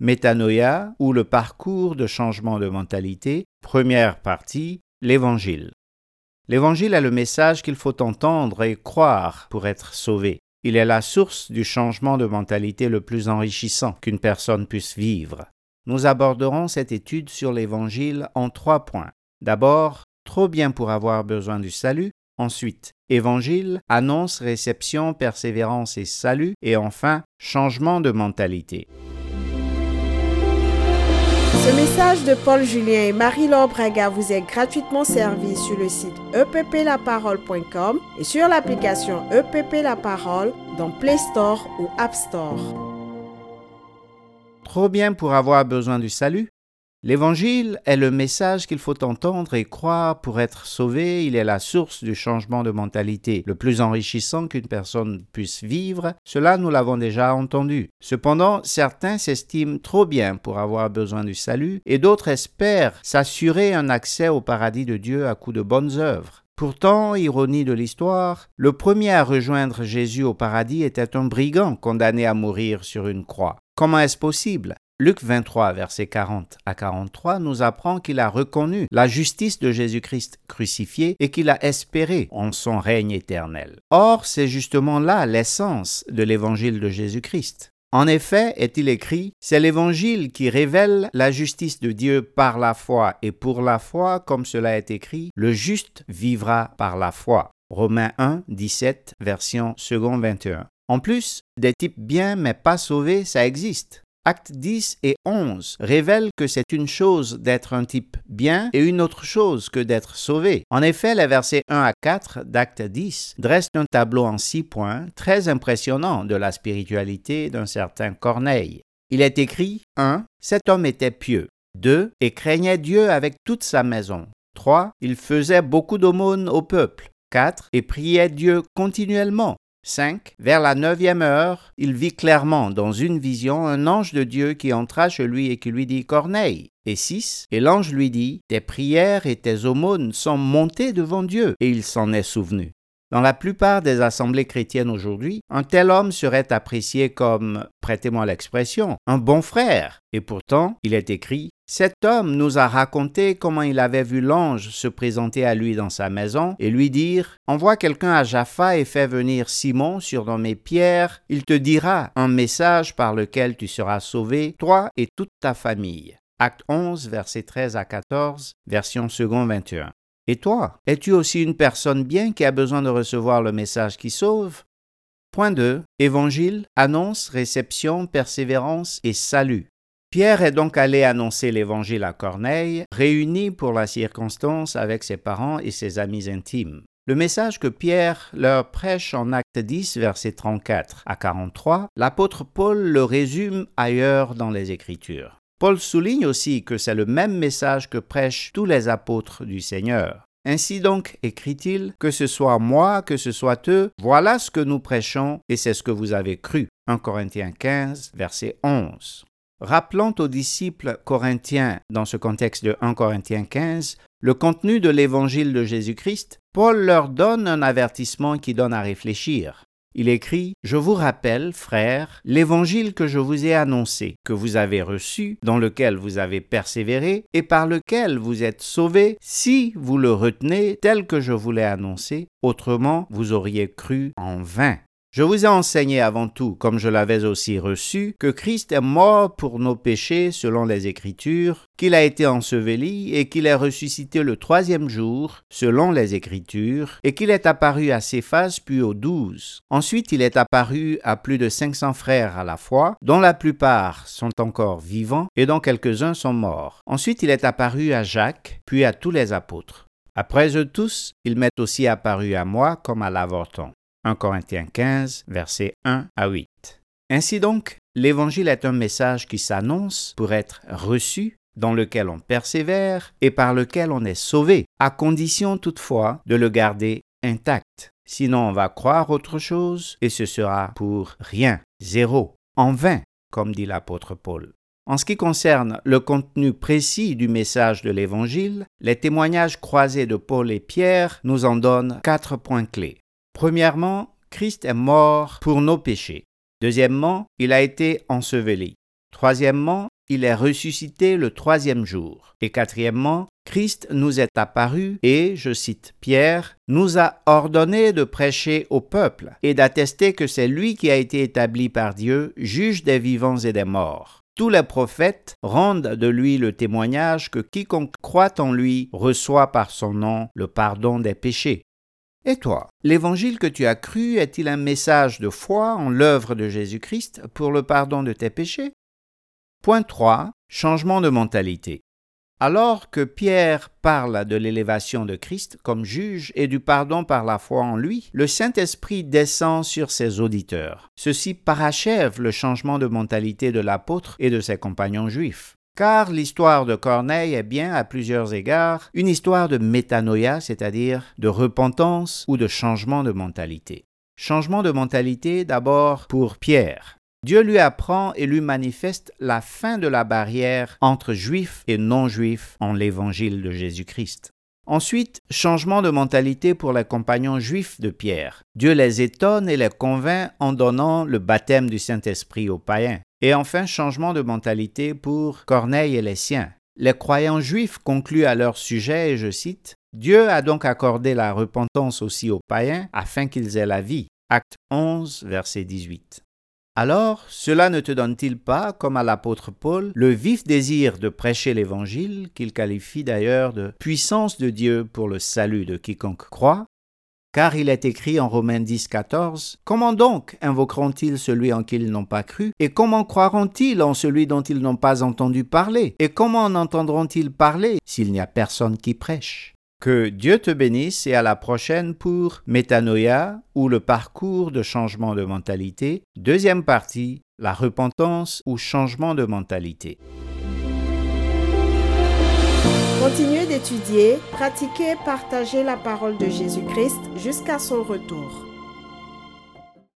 Métanoïa ou le parcours de changement de mentalité. Première partie, l'Évangile. L'Évangile est le message qu'il faut entendre et croire pour être sauvé. Il est la source du changement de mentalité le plus enrichissant qu'une personne puisse vivre. Nous aborderons cette étude sur l'Évangile en trois points. D'abord, trop bien pour avoir besoin du salut. Ensuite, Évangile, annonce, réception, persévérance et salut. Et enfin, changement de mentalité. Ce message de Paul Julien et Marie-Laure Braga vous est gratuitement servi sur le site epplaparole.com et sur l'application EPP La dans Play Store ou App Store. Trop bien pour avoir besoin du salut L'Évangile est le message qu'il faut entendre et croire pour être sauvé. Il est la source du changement de mentalité le plus enrichissant qu'une personne puisse vivre. Cela, nous l'avons déjà entendu. Cependant, certains s'estiment trop bien pour avoir besoin du salut et d'autres espèrent s'assurer un accès au paradis de Dieu à coup de bonnes œuvres. Pourtant, ironie de l'histoire, le premier à rejoindre Jésus au paradis était un brigand condamné à mourir sur une croix. Comment est-ce possible? Luc 23, verset 40 à 43 nous apprend qu'il a reconnu la justice de Jésus-Christ crucifié et qu'il a espéré en son règne éternel. Or, c'est justement là l'essence de l'évangile de Jésus-Christ. En effet, est-il écrit, c'est l'évangile qui révèle la justice de Dieu par la foi et pour la foi, comme cela est écrit, le juste vivra par la foi. Romains 1, 17, version second 21. En plus, des types bien mais pas sauvés, ça existe. Actes 10 et 11 révèlent que c'est une chose d'être un type bien et une autre chose que d'être sauvé. En effet, les versets 1 à 4 d'Acte 10 dressent un tableau en six points très impressionnant de la spiritualité d'un certain Corneille. Il est écrit 1. Cet homme était pieux. 2. Et craignait Dieu avec toute sa maison. 3. Il faisait beaucoup d'aumônes au peuple. 4. Et priait Dieu continuellement. 5. Vers la neuvième heure, il vit clairement dans une vision un ange de Dieu qui entra chez lui et qui lui dit Corneille. Et 6. Et l'ange lui dit Tes prières et tes aumônes sont montées devant Dieu, et il s'en est souvenu. Dans la plupart des assemblées chrétiennes aujourd'hui, un tel homme serait apprécié comme, prêtez-moi l'expression, un bon frère. Et pourtant, il est écrit cet homme nous a raconté comment il avait vu l'ange se présenter à lui dans sa maison et lui dire Envoie quelqu'un à Jaffa et fais venir Simon, surnommé Pierre. Il te dira un message par lequel tu seras sauvé, toi et toute ta famille. Acte 11, versets 13 à 14, version second 21. Et toi, es-tu aussi une personne bien qui a besoin de recevoir le message qui sauve? Point 2. Évangile, annonce, réception, persévérance et salut. Pierre est donc allé annoncer l'Évangile à Corneille, réuni pour la circonstance avec ses parents et ses amis intimes. Le message que Pierre leur prêche en Acte 10, versets 34 à 43, l'apôtre Paul le résume ailleurs dans les Écritures. Paul souligne aussi que c'est le même message que prêchent tous les apôtres du Seigneur. Ainsi donc, écrit-il, que ce soit moi, que ce soit eux, voilà ce que nous prêchons et c'est ce que vous avez cru. 1 Corinthiens 15, verset 11. Rappelant aux disciples corinthiens, dans ce contexte de 1 Corinthiens 15, le contenu de l'évangile de Jésus-Christ, Paul leur donne un avertissement qui donne à réfléchir. Il écrit Je vous rappelle, frères, l'évangile que je vous ai annoncé, que vous avez reçu, dans lequel vous avez persévéré, et par lequel vous êtes sauvés, si vous le retenez tel que je vous l'ai annoncé, autrement vous auriez cru en vain. Je vous ai enseigné avant tout, comme je l'avais aussi reçu, que Christ est mort pour nos péchés selon les Écritures, qu'il a été enseveli et qu'il est ressuscité le troisième jour selon les Écritures, et qu'il est apparu à Céphas puis aux douze. Ensuite il est apparu à plus de cinq cents frères à la fois, dont la plupart sont encore vivants et dont quelques-uns sont morts. Ensuite il est apparu à Jacques, puis à tous les apôtres. Après eux tous, il m'est aussi apparu à moi comme à l'avorton. 1 Corinthiens 15, versets 1 à 8. Ainsi donc, l'Évangile est un message qui s'annonce pour être reçu, dans lequel on persévère et par lequel on est sauvé, à condition toutefois de le garder intact. Sinon on va croire autre chose et ce sera pour rien, zéro, en vain, comme dit l'apôtre Paul. En ce qui concerne le contenu précis du message de l'Évangile, les témoignages croisés de Paul et Pierre nous en donnent quatre points clés. Premièrement, Christ est mort pour nos péchés. Deuxièmement, il a été enseveli. Troisièmement, il est ressuscité le troisième jour. Et quatrièmement, Christ nous est apparu et, je cite Pierre, nous a ordonné de prêcher au peuple et d'attester que c'est lui qui a été établi par Dieu, juge des vivants et des morts. Tous les prophètes rendent de lui le témoignage que quiconque croit en lui reçoit par son nom le pardon des péchés. Et toi, l'évangile que tu as cru est-il un message de foi en l'œuvre de Jésus-Christ pour le pardon de tes péchés? Point 3. Changement de mentalité. Alors que Pierre parle de l'élévation de Christ comme juge et du pardon par la foi en lui, le Saint-Esprit descend sur ses auditeurs. Ceci parachève le changement de mentalité de l'apôtre et de ses compagnons juifs. Car l'histoire de Corneille est bien, à plusieurs égards, une histoire de métanoïa, c'est-à-dire de repentance ou de changement de mentalité. Changement de mentalité d'abord pour Pierre. Dieu lui apprend et lui manifeste la fin de la barrière entre juifs et non-juifs en l'évangile de Jésus-Christ. Ensuite, changement de mentalité pour les compagnons juifs de Pierre. Dieu les étonne et les convainc en donnant le baptême du Saint-Esprit aux païens. Et enfin, changement de mentalité pour Corneille et les siens. Les croyants juifs concluent à leur sujet, et je cite, Dieu a donc accordé la repentance aussi aux païens afin qu'ils aient la vie. Acte 11, verset 18. Alors, cela ne te donne-t-il pas, comme à l'apôtre Paul, le vif désir de prêcher l'Évangile, qu'il qualifie d'ailleurs de puissance de Dieu pour le salut de quiconque croit? Car il est écrit en Romains 10, 14, Comment donc invoqueront-ils celui en qui ils n'ont pas cru? Et comment croiront-ils en celui dont ils n'ont pas entendu parler? Et comment en entendront-ils parler s'il n'y a personne qui prêche? Que Dieu te bénisse et à la prochaine pour Métanoïa ou le parcours de changement de mentalité. Deuxième partie, la repentance ou changement de mentalité. Continuez d'étudier, pratiquer et partager la parole de Jésus-Christ jusqu'à son retour.